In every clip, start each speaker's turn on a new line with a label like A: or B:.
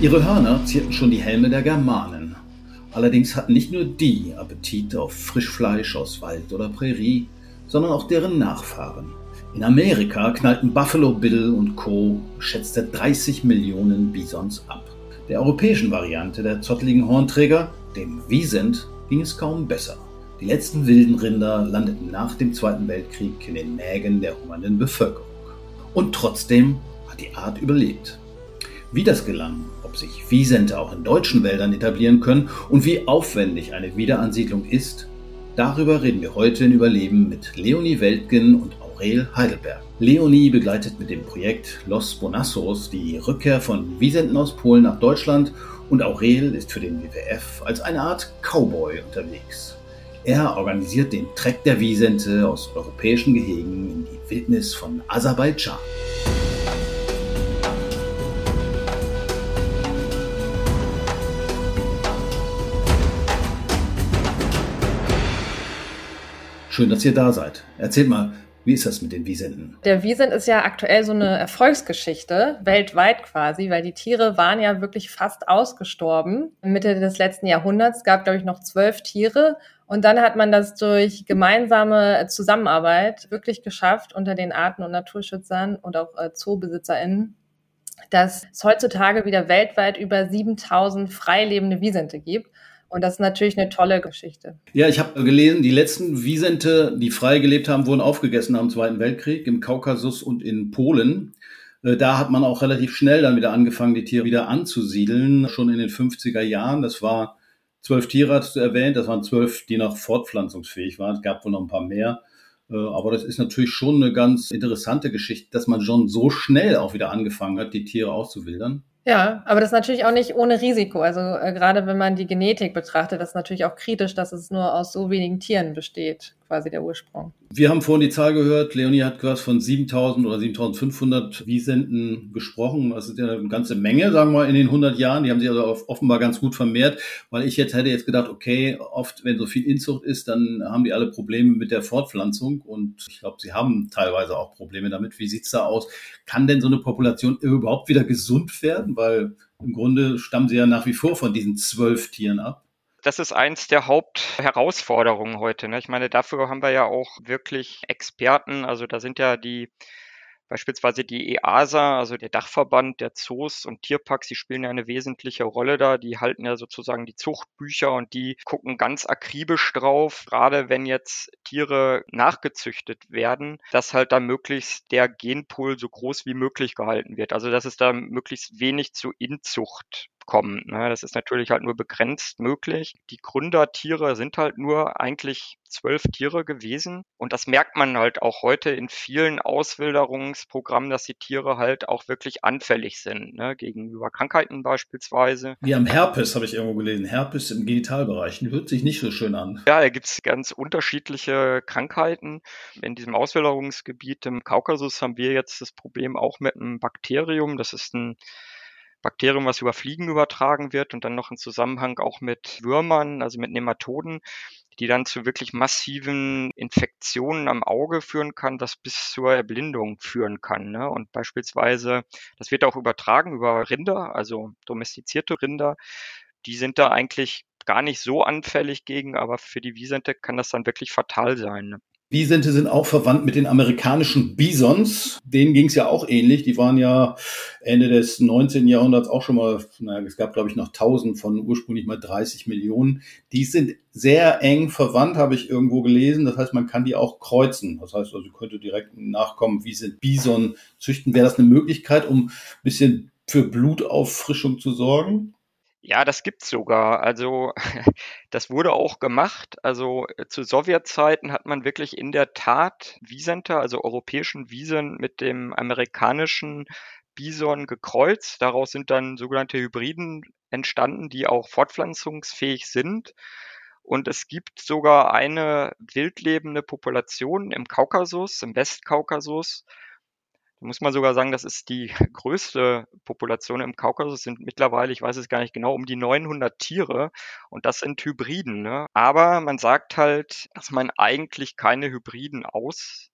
A: Ihre Hörner zierten schon die Helme der Germanen. Allerdings hatten nicht nur die Appetit auf Frischfleisch aus Wald oder Prärie, sondern auch deren Nachfahren. In Amerika knallten Buffalo Bill und Co. schätzte 30 Millionen Bisons ab. Der europäischen Variante der zotteligen Hornträger, dem Wiesent, ging es kaum besser. Die letzten wilden Rinder landeten nach dem Zweiten Weltkrieg in den Mägen der hungernden Bevölkerung. Und trotzdem hat die Art überlebt. Wie das gelang, ob sich Wiesente auch in deutschen Wäldern etablieren können und wie aufwendig eine Wiederansiedlung ist, darüber reden wir heute in Überleben mit Leonie Weltgen und Aurel Heidelberg. Leonie begleitet mit dem Projekt Los Bonassos die Rückkehr von Wiesenten aus Polen nach Deutschland und Aurel ist für den WWF als eine Art Cowboy unterwegs. Er organisiert den Trek der Wiesente aus europäischen Gehegen in die Wildnis von Aserbaidschan. Schön, dass ihr da seid. Erzählt mal, wie ist das mit den Wiesenten?
B: Der Wiesent ist ja aktuell so eine Erfolgsgeschichte, weltweit quasi, weil die Tiere waren ja wirklich fast ausgestorben. Mitte des letzten Jahrhunderts gab, glaube ich, noch zwölf Tiere. Und dann hat man das durch gemeinsame Zusammenarbeit wirklich geschafft unter den Arten- und Naturschützern und auch äh, ZoobesitzerInnen, dass es heutzutage wieder weltweit über 7000 freilebende Wiesente gibt. Und das ist natürlich eine tolle Geschichte.
A: Ja, ich habe gelesen, die letzten Wiesente, die frei gelebt haben, wurden aufgegessen am Zweiten Weltkrieg im Kaukasus und in Polen. Äh, da hat man auch relativ schnell dann wieder angefangen, die Tiere wieder anzusiedeln, schon in den 50er Jahren. Das war zwölf Tiere, hast du erwähnt. Das waren zwölf, die noch fortpflanzungsfähig waren. Es gab wohl noch ein paar mehr. Äh, aber das ist natürlich schon eine ganz interessante Geschichte, dass man schon so schnell auch wieder angefangen hat, die Tiere auszuwildern.
B: Ja, aber das ist natürlich auch nicht ohne Risiko. Also äh, gerade wenn man die Genetik betrachtet, das ist natürlich auch kritisch, dass es nur aus so wenigen Tieren besteht quasi der Ursprung.
A: Wir haben vorhin die Zahl gehört, Leonie hat gehört von 7000 oder 7500 Wiesenten gesprochen. Das ist ja eine ganze Menge, sagen wir in den 100 Jahren. Die haben sich also offenbar ganz gut vermehrt, weil ich jetzt hätte jetzt gedacht, okay, oft, wenn so viel Inzucht ist, dann haben die alle Probleme mit der Fortpflanzung und ich glaube, sie haben teilweise auch Probleme damit. Wie sieht's da aus? Kann denn so eine Population überhaupt wieder gesund werden? Weil im Grunde stammen sie ja nach wie vor von diesen zwölf Tieren ab
C: das ist eins der Hauptherausforderungen heute. Ne? Ich meine, dafür haben wir ja auch wirklich Experten. Also da sind ja die beispielsweise die EASA, also der Dachverband der Zoos und Tierparks, die spielen ja eine wesentliche Rolle da. Die halten ja sozusagen die Zuchtbücher und die gucken ganz akribisch drauf, gerade wenn jetzt Tiere nachgezüchtet werden, dass halt da möglichst der Genpool so groß wie möglich gehalten wird. Also dass es da möglichst wenig zu Inzucht kommen. Ne? Das ist natürlich halt nur begrenzt möglich. Die Gründertiere sind halt nur eigentlich zwölf Tiere gewesen. Und das merkt man halt auch heute in vielen Auswilderungsprogrammen, dass die Tiere halt auch wirklich anfällig sind, ne? gegenüber Krankheiten beispielsweise.
A: Wie am Herpes habe ich irgendwo gelesen. Herpes im Genitalbereich. Hört sich nicht so schön an.
C: Ja, da gibt es ganz unterschiedliche Krankheiten. In diesem Auswilderungsgebiet im Kaukasus haben wir jetzt das Problem auch mit einem Bakterium. Das ist ein Bakterium, was über Fliegen übertragen wird und dann noch im Zusammenhang auch mit Würmern, also mit Nematoden, die dann zu wirklich massiven Infektionen am Auge führen kann, das bis zur Erblindung führen kann. Ne? Und beispielsweise, das wird auch übertragen über Rinder, also domestizierte Rinder, die sind da eigentlich gar nicht so anfällig gegen, aber für die Wiesente kann das dann wirklich fatal sein. Ne?
A: Wiesente sind auch verwandt mit den amerikanischen Bisons. Denen ging es ja auch ähnlich. Die waren ja Ende des 19. Jahrhunderts auch schon mal, naja, es gab glaube ich noch 1000 von ursprünglich mal 30 Millionen. Die sind sehr eng verwandt, habe ich irgendwo gelesen. Das heißt, man kann die auch kreuzen. Das heißt, also könnte direkt nachkommen, wie sind Bison züchten. Wäre das eine Möglichkeit, um ein bisschen für Blutauffrischung zu sorgen?
C: Ja, das gibt's sogar. Also das wurde auch gemacht. Also äh, zu Sowjetzeiten hat man wirklich in der Tat Wiesenter, also europäischen Wiesen mit dem amerikanischen Bison gekreuzt. Daraus sind dann sogenannte Hybriden entstanden, die auch fortpflanzungsfähig sind. Und es gibt sogar eine wildlebende Population im Kaukasus, im Westkaukasus, muss man sogar sagen, das ist die größte Population im Kaukasus, sind mittlerweile, ich weiß es gar nicht genau, um die 900 Tiere und das sind Hybriden. Ne? Aber man sagt halt, dass man eigentlich keine Hybriden aus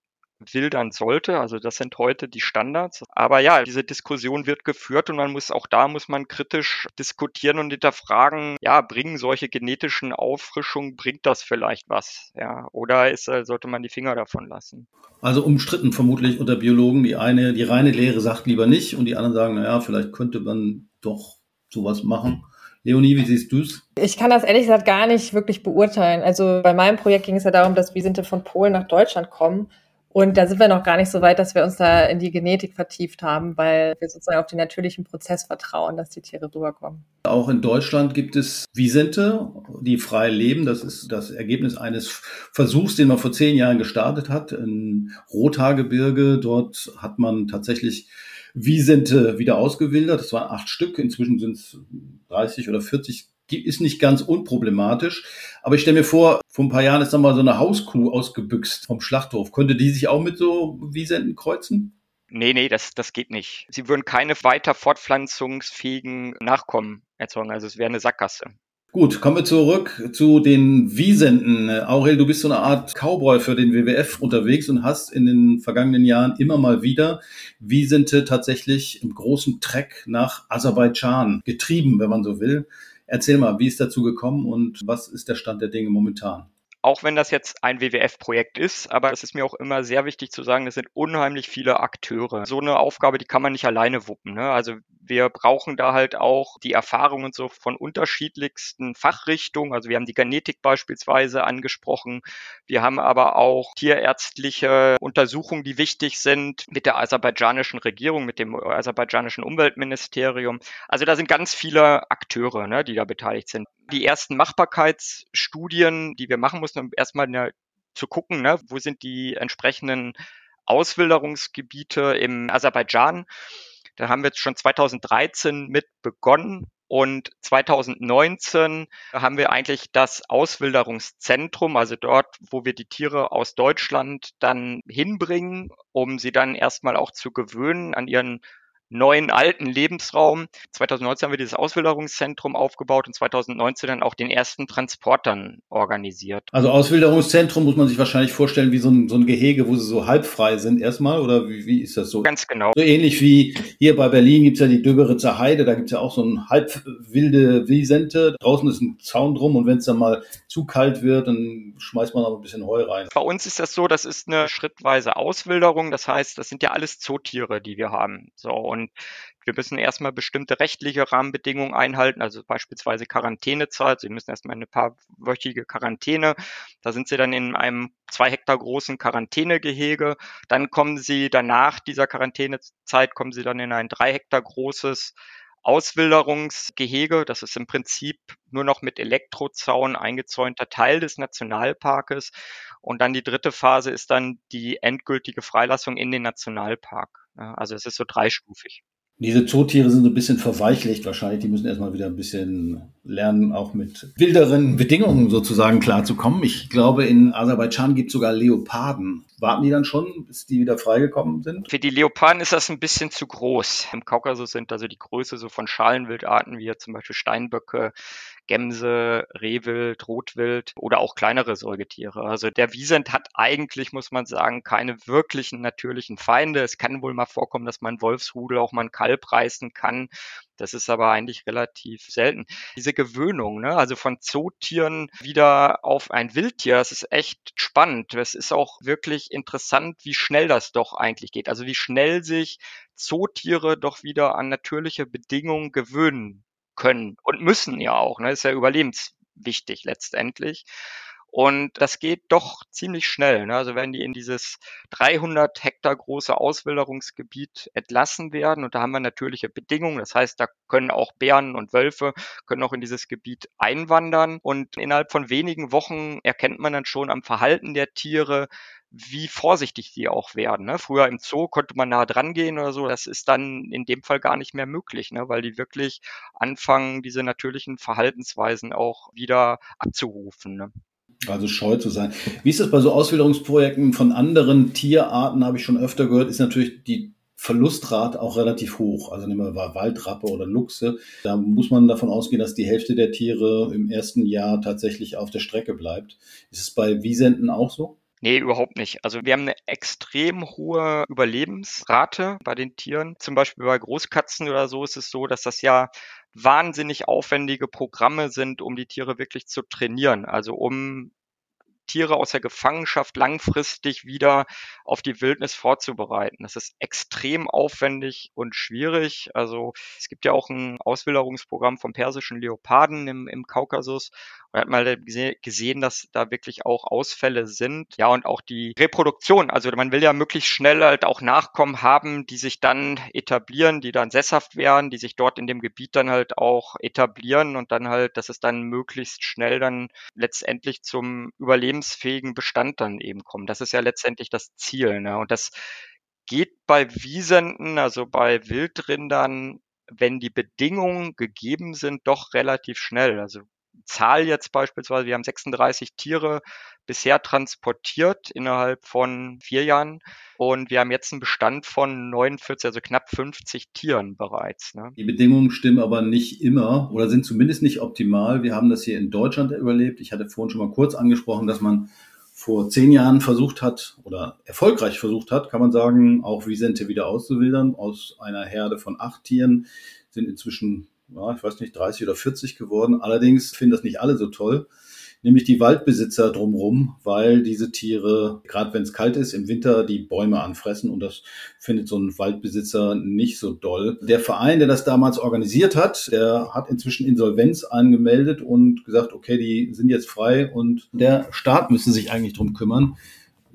C: wildern sollte. Also das sind heute die Standards. Aber ja, diese Diskussion wird geführt und man muss auch da muss man kritisch diskutieren und hinterfragen, ja, bringen solche genetischen Auffrischungen, bringt das vielleicht was? Ja, oder ist, äh, sollte man die Finger davon lassen?
A: Also umstritten vermutlich unter Biologen. Die eine, die reine Lehre sagt lieber nicht und die anderen sagen, naja, vielleicht könnte man doch sowas machen. Leonie, wie siehst du es?
B: Ich kann das ehrlich gesagt gar nicht wirklich beurteilen. Also bei meinem Projekt ging es ja darum, dass Wiesente von Polen nach Deutschland kommen. Und da sind wir noch gar nicht so weit, dass wir uns da in die Genetik vertieft haben, weil wir sozusagen auf den natürlichen Prozess vertrauen, dass die Tiere rüberkommen.
A: Auch in Deutschland gibt es Wiesente, die frei leben. Das ist das Ergebnis eines Versuchs, den man vor zehn Jahren gestartet hat. In Rothaargebirge, dort hat man tatsächlich Wiesente wieder ausgewildert. Das waren acht Stück. Inzwischen sind es 30 oder 40 ist nicht ganz unproblematisch. Aber ich stelle mir vor, vor ein paar Jahren ist da mal so eine Hauskuh ausgebüxt vom Schlachthof. Könnte die sich auch mit so Wiesenten kreuzen?
C: Nee, nee, das, das geht nicht. Sie würden keine weiter fortpflanzungsfähigen Nachkommen erzeugen. Also es wäre eine Sackgasse.
A: Gut, kommen wir zurück zu den Wiesenten. Aurel, du bist so eine Art Cowboy für den WWF unterwegs und hast in den vergangenen Jahren immer mal wieder Wiesente tatsächlich im großen Treck nach Aserbaidschan getrieben, wenn man so will. Erzähl mal, wie ist dazu gekommen und was ist der Stand der Dinge momentan?
C: Auch wenn das jetzt ein WWF-Projekt ist, aber es ist mir auch immer sehr wichtig zu sagen, es sind unheimlich viele Akteure. So eine Aufgabe, die kann man nicht alleine wuppen. Ne? Also wir brauchen da halt auch die Erfahrungen so von unterschiedlichsten Fachrichtungen. Also wir haben die Genetik beispielsweise angesprochen. Wir haben aber auch tierärztliche Untersuchungen, die wichtig sind mit der aserbaidschanischen Regierung, mit dem aserbaidschanischen Umweltministerium. Also da sind ganz viele Akteure, ne, die da beteiligt sind. Die ersten Machbarkeitsstudien, die wir machen mussten, um erstmal eine, zu gucken, ne, wo sind die entsprechenden Auswilderungsgebiete im Aserbaidschan. Da haben wir jetzt schon 2013 mit begonnen und 2019 haben wir eigentlich das Auswilderungszentrum, also dort, wo wir die Tiere aus Deutschland dann hinbringen, um sie dann erstmal auch zu gewöhnen an ihren neuen alten Lebensraum. 2019 haben wir dieses Auswilderungszentrum aufgebaut und 2019 dann auch den ersten Transportern organisiert.
A: Also Auswilderungszentrum muss man sich wahrscheinlich vorstellen wie so ein, so ein Gehege, wo sie so halbfrei sind erstmal oder wie, wie ist das so?
C: Ganz genau.
A: So ähnlich wie hier bei Berlin gibt's ja die Döberitzer Heide, da gibt's ja auch so ein halb wilde Wiesente. Draußen ist ein Zaun drum und wenn es dann mal zu kalt wird, dann schmeißt man noch ein bisschen Heu rein.
C: Bei uns ist das so, das ist eine schrittweise Auswilderung. Das heißt, das sind ja alles Zootiere, die wir haben. So und wir müssen erstmal bestimmte rechtliche Rahmenbedingungen einhalten, also beispielsweise Quarantänezeit. Sie müssen erstmal eine paarwöchige Quarantäne. Da sind sie dann in einem zwei Hektar großen Quarantänegehege. Dann kommen sie danach dieser Quarantänezeit, kommen sie dann in ein drei Hektar großes Auswilderungsgehege. Das ist im Prinzip nur noch mit Elektrozaun eingezäunter Teil des Nationalparkes. Und dann die dritte Phase ist dann die endgültige Freilassung in den Nationalpark. Also es ist so dreistufig.
A: Diese Zootiere sind so ein bisschen verweichlicht wahrscheinlich. Die müssen erstmal wieder ein bisschen lernen, auch mit wilderen Bedingungen sozusagen klarzukommen. Ich glaube, in Aserbaidschan gibt es sogar Leoparden. Warten die dann schon, bis die wieder freigekommen sind?
C: Für die Leoparden ist das ein bisschen zu groß. Im Kaukasus sind also die Größe so von Schalenwildarten wie zum Beispiel Steinböcke, Gämse, Rehwild, Rotwild oder auch kleinere Säugetiere. Also der Wiesent hat eigentlich, muss man sagen, keine wirklichen natürlichen Feinde. Es kann wohl mal vorkommen, dass man Wolfsrudel auch mal einen Reißen kann. Das ist aber eigentlich relativ selten. Diese Gewöhnung, ne, also von Zootieren wieder auf ein Wildtier, das ist echt spannend. Es ist auch wirklich interessant, wie schnell das doch eigentlich geht. Also wie schnell sich Zootiere doch wieder an natürliche Bedingungen gewöhnen können und müssen ja auch. Ne? Das ist ja überlebenswichtig letztendlich. Und das geht doch ziemlich schnell. Ne? Also wenn die in dieses 300 Hektar große Auswilderungsgebiet entlassen werden und da haben wir natürliche Bedingungen. Das heißt, da können auch Bären und Wölfe können auch in dieses Gebiet einwandern und innerhalb von wenigen Wochen erkennt man dann schon am Verhalten der Tiere, wie vorsichtig die auch werden. Ne? Früher im Zoo konnte man nah dran gehen oder so. Das ist dann in dem Fall gar nicht mehr möglich, ne? weil die wirklich anfangen, diese natürlichen Verhaltensweisen auch wieder abzurufen. Ne?
A: Also scheu zu sein. Wie ist das bei so Auswilderungsprojekten von anderen Tierarten, habe ich schon öfter gehört, ist natürlich die Verlustrate auch relativ hoch. Also nehmen wir Waldrappe oder Luchse. Da muss man davon ausgehen, dass die Hälfte der Tiere im ersten Jahr tatsächlich auf der Strecke bleibt. Ist es bei Wiesenten auch so?
C: Nee, überhaupt nicht. Also wir haben eine extrem hohe Überlebensrate bei den Tieren. Zum Beispiel bei Großkatzen oder so ist es so, dass das ja wahnsinnig aufwendige Programme sind, um die Tiere wirklich zu trainieren. Also um Tiere aus der Gefangenschaft langfristig wieder auf die Wildnis vorzubereiten. Das ist extrem aufwendig und schwierig. Also es gibt ja auch ein Auswilderungsprogramm vom persischen Leoparden im, im Kaukasus. Und hat mal gesehen, dass da wirklich auch Ausfälle sind. Ja, und auch die Reproduktion. Also man will ja möglichst schnell halt auch Nachkommen haben, die sich dann etablieren, die dann sesshaft werden, die sich dort in dem Gebiet dann halt auch etablieren und dann halt, dass es dann möglichst schnell dann letztendlich zum überlebensfähigen Bestand dann eben kommt. Das ist ja letztendlich das Ziel. Ne? Und das geht bei Wiesenten, also bei Wildrindern, wenn die Bedingungen gegeben sind, doch relativ schnell. Also Zahl jetzt beispielsweise, wir haben 36 Tiere bisher transportiert innerhalb von vier Jahren und wir haben jetzt einen Bestand von 49, also knapp 50 Tieren bereits.
A: Ne? Die Bedingungen stimmen aber nicht immer oder sind zumindest nicht optimal. Wir haben das hier in Deutschland überlebt. Ich hatte vorhin schon mal kurz angesprochen, dass man vor zehn Jahren versucht hat oder erfolgreich versucht hat, kann man sagen, auch Visente wieder auszuwildern. Aus einer Herde von acht Tieren sind inzwischen ja, ich weiß nicht, 30 oder 40 geworden. Allerdings finden das nicht alle so toll, nämlich die Waldbesitzer drumherum, weil diese Tiere, gerade wenn es kalt ist, im Winter die Bäume anfressen und das findet so ein Waldbesitzer nicht so doll. Der Verein, der das damals organisiert hat, der hat inzwischen Insolvenz angemeldet und gesagt, okay, die sind jetzt frei und der Staat müsste sich eigentlich drum kümmern.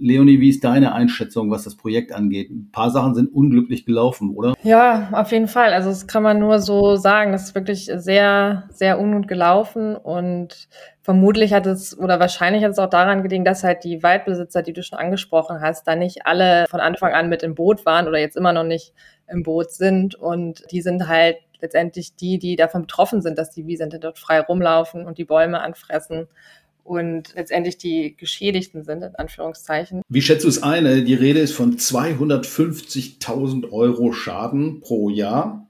A: Leonie, wie ist deine Einschätzung, was das Projekt angeht? Ein paar Sachen sind unglücklich gelaufen, oder?
B: Ja, auf jeden Fall. Also das kann man nur so sagen. Das ist wirklich sehr, sehr ungut gelaufen und vermutlich hat es oder wahrscheinlich hat es auch daran gelegen, dass halt die Waldbesitzer, die du schon angesprochen hast, da nicht alle von Anfang an mit im Boot waren oder jetzt immer noch nicht im Boot sind und die sind halt letztendlich die, die davon betroffen sind, dass die Wiesente dort frei rumlaufen und die Bäume anfressen und letztendlich die Geschädigten sind, in Anführungszeichen.
A: Wie schätzt du es ein? Die Rede ist von 250.000 Euro Schaden pro Jahr.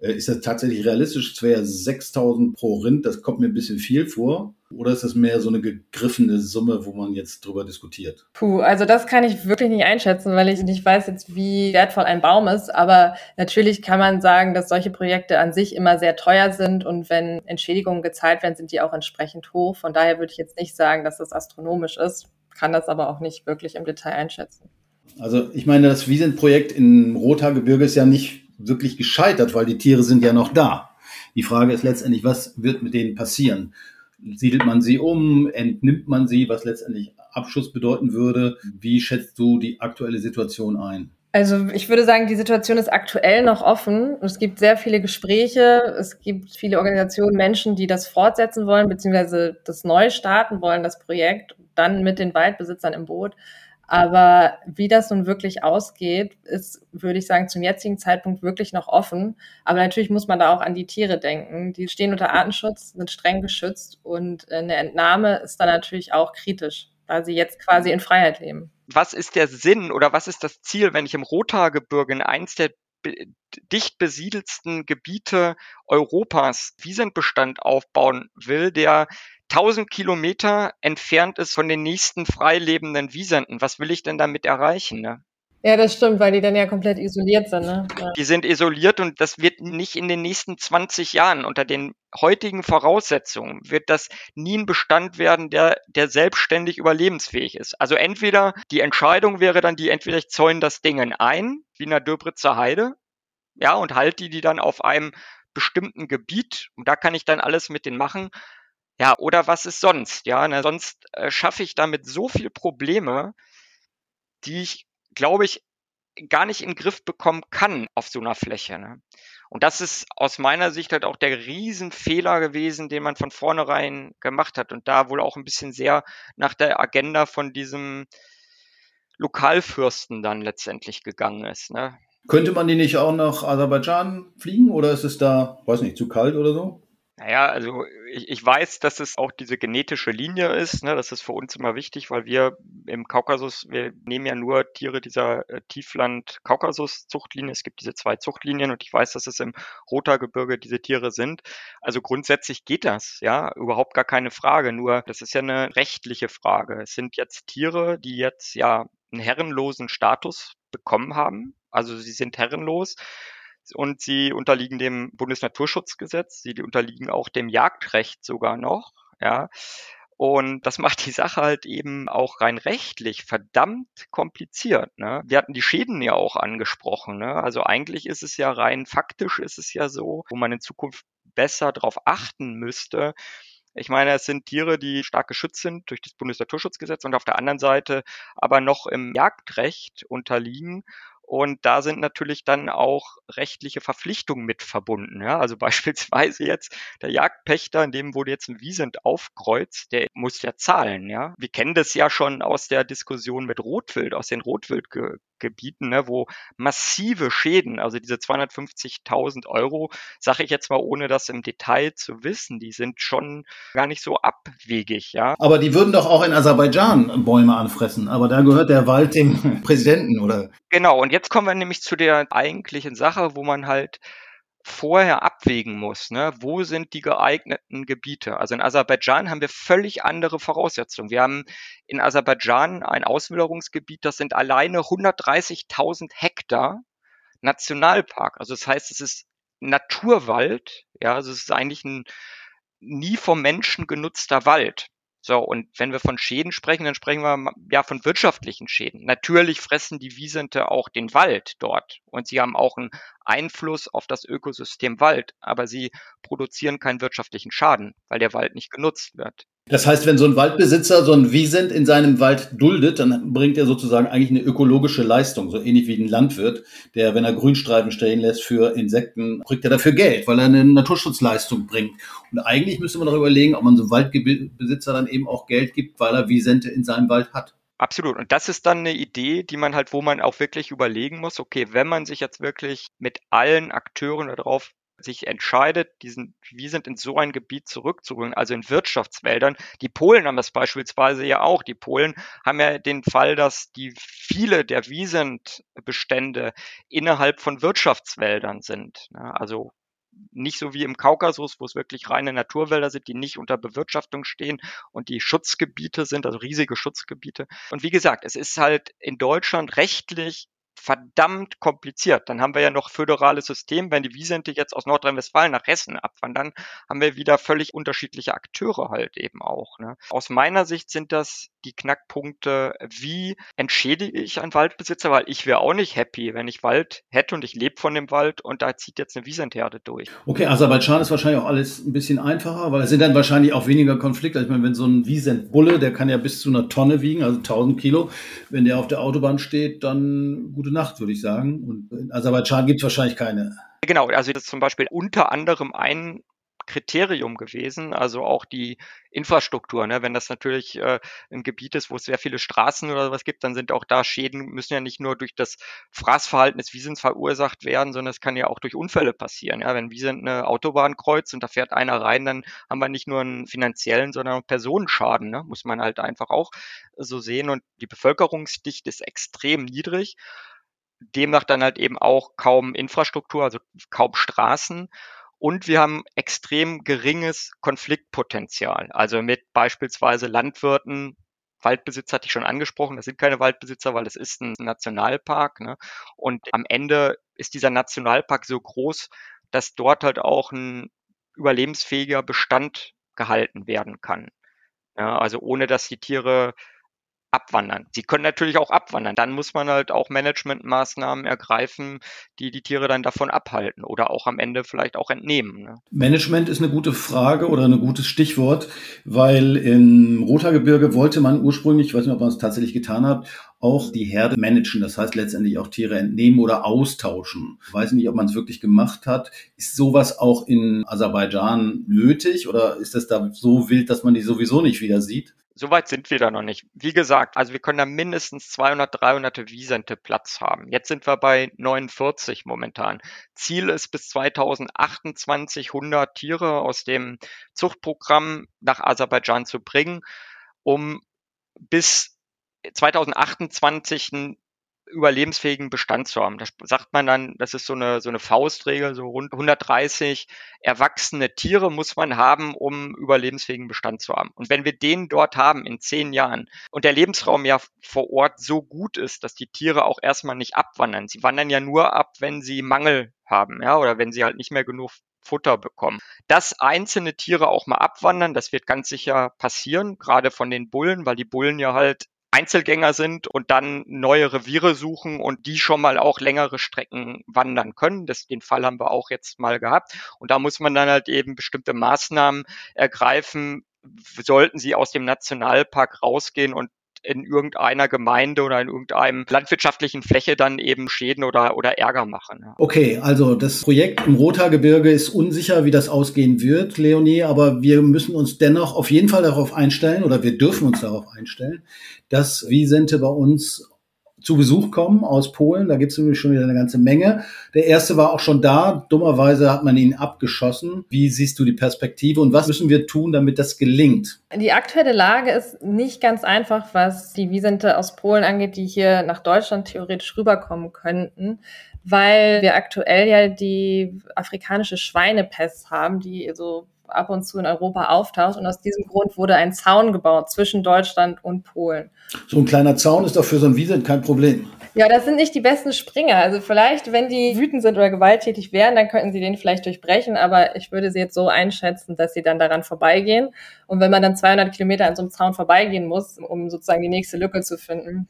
A: Äh, ist das tatsächlich realistisch? Es wäre 6.000 pro Rind, das kommt mir ein bisschen viel vor. Oder ist das mehr so eine gegriffene Summe, wo man jetzt drüber diskutiert?
B: Puh, also das kann ich wirklich nicht einschätzen, weil ich nicht weiß jetzt, wie wertvoll ein Baum ist. Aber natürlich kann man sagen, dass solche Projekte an sich immer sehr teuer sind und wenn Entschädigungen gezahlt werden, sind die auch entsprechend hoch. Von daher würde ich jetzt nicht sagen, dass das astronomisch ist, kann das aber auch nicht wirklich im Detail einschätzen.
A: Also ich meine, das Wiesent-Projekt im Rothaargebirge ist ja nicht wirklich gescheitert, weil die Tiere sind ja noch da. Die Frage ist letztendlich, was wird mit denen passieren? Siedelt man sie um? Entnimmt man sie, was letztendlich Abschuss bedeuten würde? Wie schätzt du die aktuelle Situation ein?
B: Also ich würde sagen, die Situation ist aktuell noch offen. Es gibt sehr viele Gespräche, es gibt viele Organisationen, Menschen, die das fortsetzen wollen, beziehungsweise das neu starten wollen, das Projekt, dann mit den Waldbesitzern im Boot. Aber wie das nun wirklich ausgeht, ist, würde ich sagen, zum jetzigen Zeitpunkt wirklich noch offen. Aber natürlich muss man da auch an die Tiere denken. Die stehen unter Artenschutz, sind streng geschützt und eine Entnahme ist dann natürlich auch kritisch, da sie jetzt quasi in Freiheit leben.
C: Was ist der Sinn oder was ist das Ziel, wenn ich im Rothaargebirge in eins der dicht besiedelsten Gebiete Europas Wiesenbestand aufbauen will, der 1000 Kilometer entfernt ist von den nächsten freilebenden Wiesenten. Was will ich denn damit erreichen? Ne?
B: Ja, das stimmt, weil die dann ja komplett isoliert sind. Ne?
C: Ja. Die sind isoliert und das wird nicht in den nächsten 20 Jahren unter den heutigen Voraussetzungen wird das nie ein Bestand werden, der, der selbstständig überlebensfähig ist. Also entweder die Entscheidung wäre dann die, entweder ich zäune das Ding ein, wie in der Döbritzer Heide, ja, und halte die, die dann auf einem bestimmten Gebiet und da kann ich dann alles mit denen machen ja, oder was ist sonst? Ja, ne, sonst äh, schaffe ich damit so viel Probleme, die ich, glaube ich, gar nicht in den Griff bekommen kann auf so einer Fläche. Ne? Und das ist aus meiner Sicht halt auch der Riesenfehler gewesen, den man von vornherein gemacht hat und da wohl auch ein bisschen sehr nach der Agenda von diesem Lokalfürsten dann letztendlich gegangen ist. Ne?
A: Könnte man die nicht auch nach Aserbaidschan fliegen oder ist es da, weiß nicht, zu kalt oder so?
C: Naja, also ich, ich weiß, dass es auch diese genetische Linie ist. Ne? Das ist für uns immer wichtig, weil wir im Kaukasus, wir nehmen ja nur Tiere dieser äh, Tiefland-Kaukasus-Zuchtlinie. Es gibt diese zwei Zuchtlinien und ich weiß, dass es im Rothaargebirge diese Tiere sind. Also grundsätzlich geht das, ja, überhaupt gar keine Frage. Nur das ist ja eine rechtliche Frage. Es sind jetzt Tiere, die jetzt ja einen herrenlosen Status bekommen haben. Also sie sind herrenlos und sie unterliegen dem Bundesnaturschutzgesetz, sie unterliegen auch dem Jagdrecht sogar noch, ja. Und das macht die Sache halt eben auch rein rechtlich verdammt kompliziert. Ne? Wir hatten die Schäden ja auch angesprochen. Ne? Also eigentlich ist es ja rein faktisch ist es ja so, wo man in Zukunft besser darauf achten müsste. Ich meine, es sind Tiere, die stark geschützt sind durch das Bundesnaturschutzgesetz und auf der anderen Seite aber noch im Jagdrecht unterliegen und da sind natürlich dann auch rechtliche Verpflichtungen mit verbunden. Ja? Also beispielsweise jetzt der Jagdpächter, in dem wurde jetzt ein Wiesent aufkreuzt, der muss ja zahlen. Ja? Wir kennen das ja schon aus der Diskussion mit Rotwild, aus den Rotwildgebieten, ne, wo massive Schäden, also diese 250.000 Euro, sage ich jetzt mal, ohne das im Detail zu wissen, die sind schon gar nicht so abwegig. Ja?
A: Aber die würden doch auch in Aserbaidschan Bäume anfressen. Aber da gehört der Wald dem Präsidenten, oder?
C: Genau, und jetzt kommen wir nämlich zu der eigentlichen Sache, wo man halt vorher abwägen muss, ne? wo sind die geeigneten Gebiete. Also in Aserbaidschan haben wir völlig andere Voraussetzungen. Wir haben in Aserbaidschan ein Auswilderungsgebiet, das sind alleine 130.000 Hektar Nationalpark. Also das heißt, es ist Naturwald, ja, also es ist eigentlich ein nie vom Menschen genutzter Wald. So, und wenn wir von Schäden sprechen, dann sprechen wir ja von wirtschaftlichen Schäden. Natürlich fressen die Wiesente auch den Wald dort und sie haben auch einen Einfluss auf das Ökosystem Wald, aber sie produzieren keinen wirtschaftlichen Schaden, weil der Wald nicht genutzt wird.
A: Das heißt, wenn so ein Waldbesitzer so ein Wiesent in seinem Wald duldet, dann bringt er sozusagen eigentlich eine ökologische Leistung, so ähnlich wie ein Landwirt, der, wenn er Grünstreifen stehen lässt für Insekten, kriegt er dafür Geld, weil er eine Naturschutzleistung bringt. Und eigentlich müsste man doch überlegen, ob man so Waldbesitzer dann eben auch Geld gibt, weil er Wiesente in seinem Wald hat.
C: Absolut. Und das ist dann eine Idee, die man halt, wo man auch wirklich überlegen muss, okay, wenn man sich jetzt wirklich mit allen Akteuren darauf sich entscheidet, diesen Wiesent in so ein Gebiet zurückzubringen, also in Wirtschaftswäldern. Die Polen haben das beispielsweise ja auch. Die Polen haben ja den Fall, dass die viele der Wiesentbestände innerhalb von Wirtschaftswäldern sind. Ne? Also nicht so wie im Kaukasus, wo es wirklich reine Naturwälder sind, die nicht unter Bewirtschaftung stehen und die Schutzgebiete sind, also riesige Schutzgebiete. Und wie gesagt, es ist halt in Deutschland rechtlich verdammt kompliziert. Dann haben wir ja noch föderales System. Wenn die Wiesente jetzt aus Nordrhein-Westfalen nach Hessen abwandern, haben wir wieder völlig unterschiedliche Akteure halt eben auch. Ne? Aus meiner Sicht sind das die Knackpunkte, wie entschädige ich einen Waldbesitzer, weil ich wäre auch nicht happy, wenn ich Wald hätte und ich lebe von dem Wald und da zieht jetzt eine Wiesentherde durch.
A: Okay, Aserbaidschan ist wahrscheinlich auch alles ein bisschen einfacher, weil es sind dann wahrscheinlich auch weniger Konflikte. Ich meine, wenn so ein Wiesentbulle, der kann ja bis zu einer Tonne wiegen, also 1000 Kilo, wenn der auf der Autobahn steht, dann gute Nacht, würde ich sagen. Und in Aserbaidschan gibt es wahrscheinlich keine.
C: Genau, also das ist zum Beispiel unter anderem ein Kriterium gewesen, also auch die Infrastruktur. Ne? Wenn das natürlich äh, ein Gebiet ist, wo es sehr viele Straßen oder was gibt, dann sind auch da Schäden, müssen ja nicht nur durch das Fraßverhalten des Wiesens verursacht werden, sondern es kann ja auch durch Unfälle passieren. Ja? Wenn Wiesent eine Autobahn kreuzt und da fährt einer rein, dann haben wir nicht nur einen finanziellen, sondern auch Personenschaden. Ne? Muss man halt einfach auch so sehen. Und die Bevölkerungsdichte ist extrem niedrig demnach dann halt eben auch kaum Infrastruktur, also kaum Straßen. Und wir haben extrem geringes Konfliktpotenzial. Also mit beispielsweise Landwirten, Waldbesitzer hatte ich schon angesprochen, das sind keine Waldbesitzer, weil es ist ein Nationalpark. Ne? Und am Ende ist dieser Nationalpark so groß, dass dort halt auch ein überlebensfähiger Bestand gehalten werden kann. Ja, also ohne dass die Tiere abwandern. Sie können natürlich auch abwandern. Dann muss man halt auch Managementmaßnahmen ergreifen, die die Tiere dann davon abhalten oder auch am Ende vielleicht auch entnehmen. Ne?
A: Management ist eine gute Frage oder ein gutes Stichwort, weil im Rothaargebirge wollte man ursprünglich, ich weiß nicht, ob man es tatsächlich getan hat, auch die Herde managen, das heißt letztendlich auch Tiere entnehmen oder austauschen. Ich weiß nicht, ob man es wirklich gemacht hat. Ist sowas auch in Aserbaidschan nötig oder ist es da so wild, dass man die sowieso nicht wieder sieht?
C: Soweit sind wir da noch nicht. Wie gesagt, also wir können da mindestens 200, 300 Wiesente Platz haben. Jetzt sind wir bei 49 momentan. Ziel ist bis 2028 100 Tiere aus dem Zuchtprogramm nach Aserbaidschan zu bringen, um bis 2028 einen überlebensfähigen Bestand zu haben. Das sagt man dann, das ist so eine, so eine Faustregel, so rund 130 erwachsene Tiere muss man haben, um überlebensfähigen Bestand zu haben. Und wenn wir den dort haben in zehn Jahren und der Lebensraum ja vor Ort so gut ist, dass die Tiere auch erstmal nicht abwandern. Sie wandern ja nur ab, wenn sie Mangel haben, ja, oder wenn sie halt nicht mehr genug Futter bekommen. Dass einzelne Tiere auch mal abwandern, das wird ganz sicher passieren, gerade von den Bullen, weil die Bullen ja halt Einzelgänger sind und dann neue Reviere suchen und die schon mal auch längere Strecken wandern können. Das, den Fall haben wir auch jetzt mal gehabt. Und da muss man dann halt eben bestimmte Maßnahmen ergreifen, sollten sie aus dem Nationalpark rausgehen und in irgendeiner Gemeinde oder in irgendeinem landwirtschaftlichen Fläche dann eben Schäden oder, oder Ärger machen.
A: Okay, also das Projekt im Rothaargebirge ist unsicher, wie das ausgehen wird, Leonie, aber wir müssen uns dennoch auf jeden Fall darauf einstellen oder wir dürfen uns darauf einstellen, dass Wiesente bei uns zu Besuch kommen aus Polen. Da gibt es nämlich schon wieder eine ganze Menge. Der erste war auch schon da. Dummerweise hat man ihn abgeschossen. Wie siehst du die Perspektive und was müssen wir tun, damit das gelingt?
B: Die aktuelle Lage ist nicht ganz einfach, was die Wiesente aus Polen angeht, die hier nach Deutschland theoretisch rüberkommen könnten, weil wir aktuell ja die afrikanische Schweinepest haben, die so ab und zu in Europa auftaucht. Und aus diesem Grund wurde ein Zaun gebaut zwischen Deutschland und Polen.
A: So ein kleiner Zaun ist doch für so ein Wiesent kein Problem.
B: Ja, das sind nicht die besten Springer. Also vielleicht, wenn die wütend sind oder gewalttätig wären, dann könnten sie den vielleicht durchbrechen. Aber ich würde sie jetzt so einschätzen, dass sie dann daran vorbeigehen. Und wenn man dann 200 Kilometer an so einem Zaun vorbeigehen muss, um sozusagen die nächste Lücke zu finden,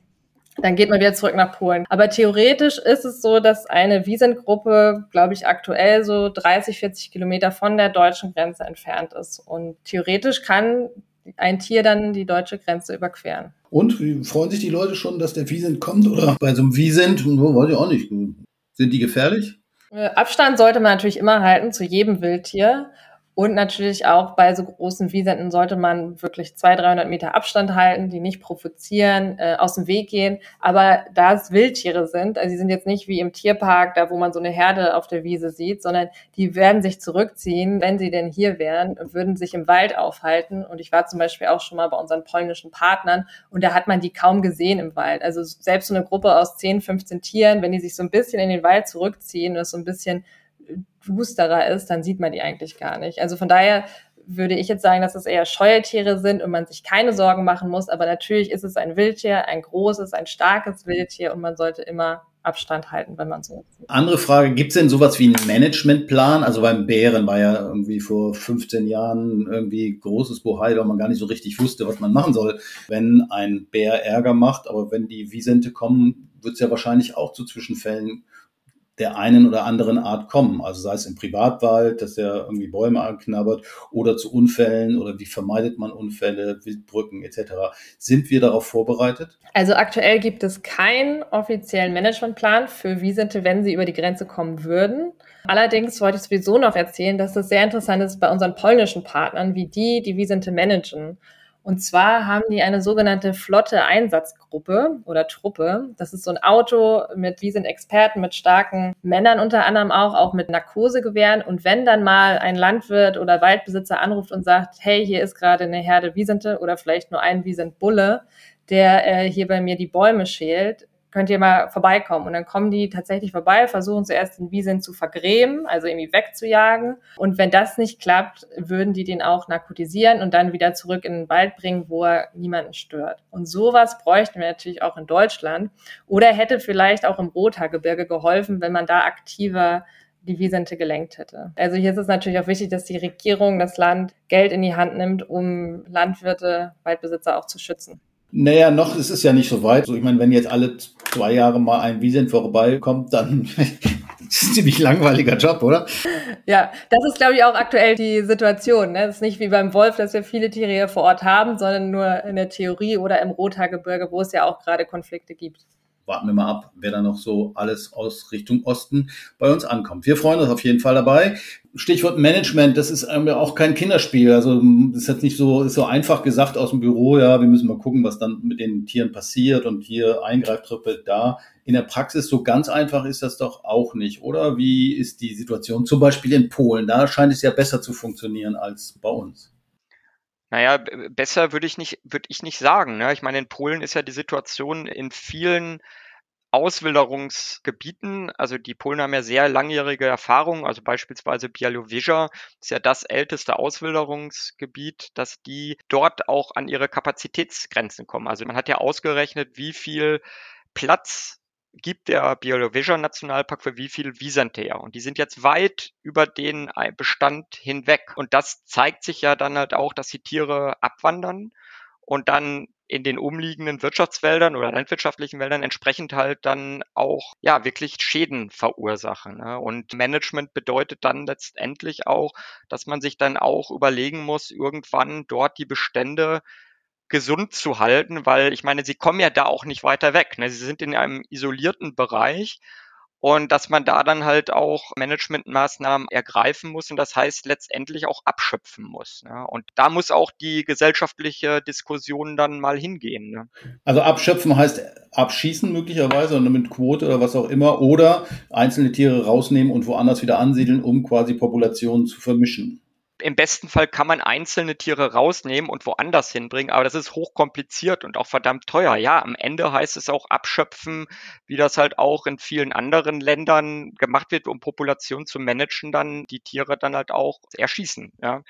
B: dann geht man wieder zurück nach Polen. Aber theoretisch ist es so, dass eine Wiesentgruppe, glaube ich, aktuell so 30, 40 Kilometer von der deutschen Grenze entfernt ist. Und theoretisch kann ein Tier dann die deutsche Grenze überqueren.
A: Und freuen sich die Leute schon, dass der Wiesent kommt? Oder bei so einem Wiesent, weiß ich auch nicht. Sind die gefährlich?
B: Äh, Abstand sollte man natürlich immer halten zu jedem Wildtier. Und natürlich auch bei so großen Wiesenten sollte man wirklich 200, 300 Meter Abstand halten, die nicht provozieren, äh, aus dem Weg gehen. Aber da es Wildtiere sind, also sie sind jetzt nicht wie im Tierpark, da wo man so eine Herde auf der Wiese sieht, sondern die werden sich zurückziehen, wenn sie denn hier wären, würden sich im Wald aufhalten. Und ich war zum Beispiel auch schon mal bei unseren polnischen Partnern und da hat man die kaum gesehen im Wald. Also selbst so eine Gruppe aus 10, 15 Tieren, wenn die sich so ein bisschen in den Wald zurückziehen es so ein bisschen dusterer ist, dann sieht man die eigentlich gar nicht. Also von daher würde ich jetzt sagen, dass es eher Scheuertiere sind und man sich keine Sorgen machen muss. Aber natürlich ist es ein Wildtier, ein großes, ein starkes Wildtier und man sollte immer Abstand halten, wenn man so.
A: Andere Frage, gibt es denn sowas wie einen Managementplan? Also beim Bären war ja irgendwie vor 15 Jahren irgendwie großes Bohai, weil man gar nicht so richtig wusste, was man machen soll, wenn ein Bär Ärger macht. Aber wenn die Wiesente kommen, wird es ja wahrscheinlich auch zu Zwischenfällen der einen oder anderen Art kommen. Also sei es im Privatwald, dass er irgendwie Bäume anknabbert oder zu Unfällen oder wie vermeidet man Unfälle, Wildbrücken etc. Sind wir darauf vorbereitet?
B: Also aktuell gibt es keinen offiziellen Managementplan für Wiesente, wenn sie über die Grenze kommen würden. Allerdings wollte ich sowieso noch erzählen, dass es sehr interessant ist bei unseren polnischen Partnern, wie die die Wiesente managen. Und zwar haben die eine sogenannte flotte Einsatzgruppe oder Truppe. Das ist so ein Auto mit, wie sind Experten, mit starken Männern unter anderem auch, auch mit Narkosegewehren. Und wenn dann mal ein Landwirt oder Waldbesitzer anruft und sagt, hey, hier ist gerade eine Herde Wiesente oder vielleicht nur ein Wiesent-Bulle, der äh, hier bei mir die Bäume schält, könnt ihr mal vorbeikommen. Und dann kommen die tatsächlich vorbei, versuchen zuerst den Wiesen zu vergrämen, also irgendwie wegzujagen. Und wenn das nicht klappt, würden die den auch narkotisieren und dann wieder zurück in den Wald bringen, wo er niemanden stört. Und sowas bräuchten wir natürlich auch in Deutschland. Oder hätte vielleicht auch im Rothaargebirge geholfen, wenn man da aktiver die Wiesente gelenkt hätte. Also hier ist es natürlich auch wichtig, dass die Regierung, das Land Geld in die Hand nimmt, um Landwirte, Waldbesitzer auch zu schützen.
A: Naja, noch ist es ja nicht so weit. So, ich meine, wenn jetzt alle zwei Jahre mal ein Wiesent vorbeikommt, dann Das ist ein ziemlich langweiliger Job, oder?
B: Ja, das ist, glaube ich, auch aktuell die Situation. Ne? Es ist nicht wie beim Wolf, dass wir viele Tiere hier vor Ort haben, sondern nur in der Theorie oder im Rothaargebirge, wo es ja auch gerade Konflikte gibt
A: warten wir mal ab, wer da noch so alles aus Richtung Osten bei uns ankommt. Wir freuen uns auf jeden Fall dabei. Stichwort Management, das ist ähm, auch kein Kinderspiel. Also das ist jetzt nicht so, ist so einfach gesagt aus dem Büro, ja, wir müssen mal gucken, was dann mit den Tieren passiert und hier eingreift, trippelt da. In der Praxis so ganz einfach ist das doch auch nicht, oder? Wie ist die Situation zum Beispiel in Polen? Da scheint es ja besser zu funktionieren als bei uns.
C: Naja, besser würde ich nicht, würde ich nicht sagen. Ne? Ich meine, in Polen ist ja die Situation in vielen Auswilderungsgebieten, also die Polen haben ja sehr langjährige Erfahrung, also beispielsweise Białowieża ist ja das älteste Auswilderungsgebiet, dass die dort auch an ihre Kapazitätsgrenzen kommen. Also man hat ja ausgerechnet, wie viel Platz gibt der Białowieża Nationalpark für wie viel Wiesente her. Und die sind jetzt weit über den Bestand hinweg. Und das zeigt sich ja dann halt auch, dass die Tiere abwandern und dann in den umliegenden Wirtschaftswäldern oder landwirtschaftlichen Wäldern entsprechend halt dann auch ja wirklich Schäden verursachen. Ne? Und Management bedeutet dann letztendlich auch, dass man sich dann auch überlegen muss, irgendwann dort die Bestände gesund zu halten, weil ich meine, sie kommen ja da auch nicht weiter weg. Ne? Sie sind in einem isolierten Bereich und dass man da dann halt auch Managementmaßnahmen ergreifen muss und das heißt letztendlich auch abschöpfen muss. Ne? Und da muss auch die gesellschaftliche Diskussion dann mal hingehen. Ne?
A: Also abschöpfen heißt abschießen möglicherweise und mit Quote oder was auch immer oder einzelne Tiere rausnehmen und woanders wieder ansiedeln, um quasi Populationen zu vermischen
C: im besten Fall kann man einzelne Tiere rausnehmen und woanders hinbringen, aber das ist hochkompliziert und auch verdammt teuer. Ja, am Ende heißt es auch abschöpfen, wie das halt auch in vielen anderen Ländern gemacht wird, um Populationen zu managen, dann die Tiere dann halt auch erschießen. Ja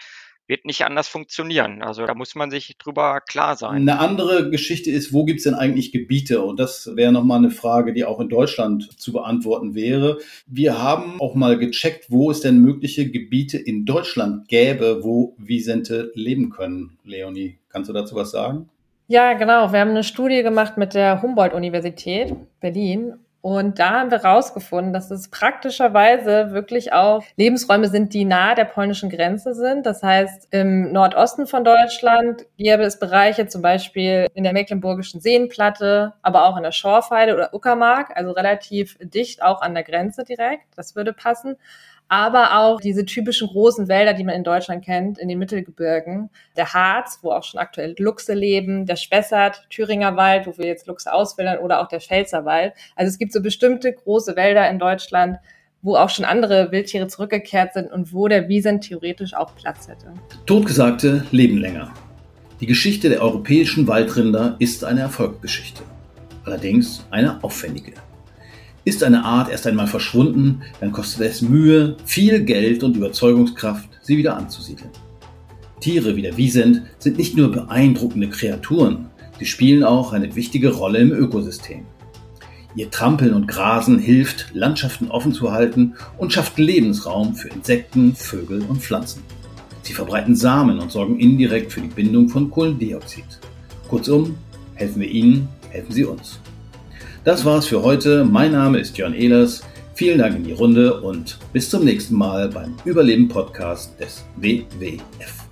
C: wird nicht anders funktionieren. Also da muss man sich drüber klar sein.
A: Eine andere Geschichte ist, wo gibt es denn eigentlich Gebiete? Und das wäre nochmal eine Frage, die auch in Deutschland zu beantworten wäre. Wir haben auch mal gecheckt, wo es denn mögliche Gebiete in Deutschland gäbe, wo Wiesente leben können. Leonie, kannst du dazu was sagen?
B: Ja, genau. Wir haben eine Studie gemacht mit der Humboldt-Universität Berlin und da haben wir rausgefunden, dass es praktischerweise wirklich auch Lebensräume sind, die nahe der polnischen Grenze sind. Das heißt, im Nordosten von Deutschland gäbe es Bereiche, zum Beispiel in der Mecklenburgischen Seenplatte, aber auch in der Schorfheide oder Uckermark, also relativ dicht auch an der Grenze direkt. Das würde passen aber auch diese typischen großen Wälder, die man in Deutschland kennt, in den Mittelgebirgen. Der Harz, wo auch schon aktuell Luchse leben, der Spessart, Thüringer Wald, wo wir jetzt Luchse auswildern, oder auch der Pfälzerwald. Also es gibt so bestimmte große Wälder in Deutschland, wo auch schon andere Wildtiere zurückgekehrt sind und wo der Wiesent theoretisch auch Platz hätte.
A: Totgesagte leben länger. Die Geschichte der europäischen Waldrinder ist eine Erfolgsgeschichte. Allerdings eine aufwendige. Ist eine Art erst einmal verschwunden, dann kostet es Mühe, viel Geld und Überzeugungskraft, sie wieder anzusiedeln. Tiere wie der Wiesent sind nicht nur beeindruckende Kreaturen, sie spielen auch eine wichtige Rolle im Ökosystem. Ihr Trampeln und Grasen hilft, Landschaften offen zu halten und schafft Lebensraum für Insekten, Vögel und Pflanzen. Sie verbreiten Samen und sorgen indirekt für die Bindung von Kohlendioxid. Kurzum, helfen wir ihnen, helfen sie uns. Das war's für heute. Mein Name ist Jörn Ehlers. Vielen Dank in die Runde und bis zum nächsten Mal beim Überleben Podcast des WWF.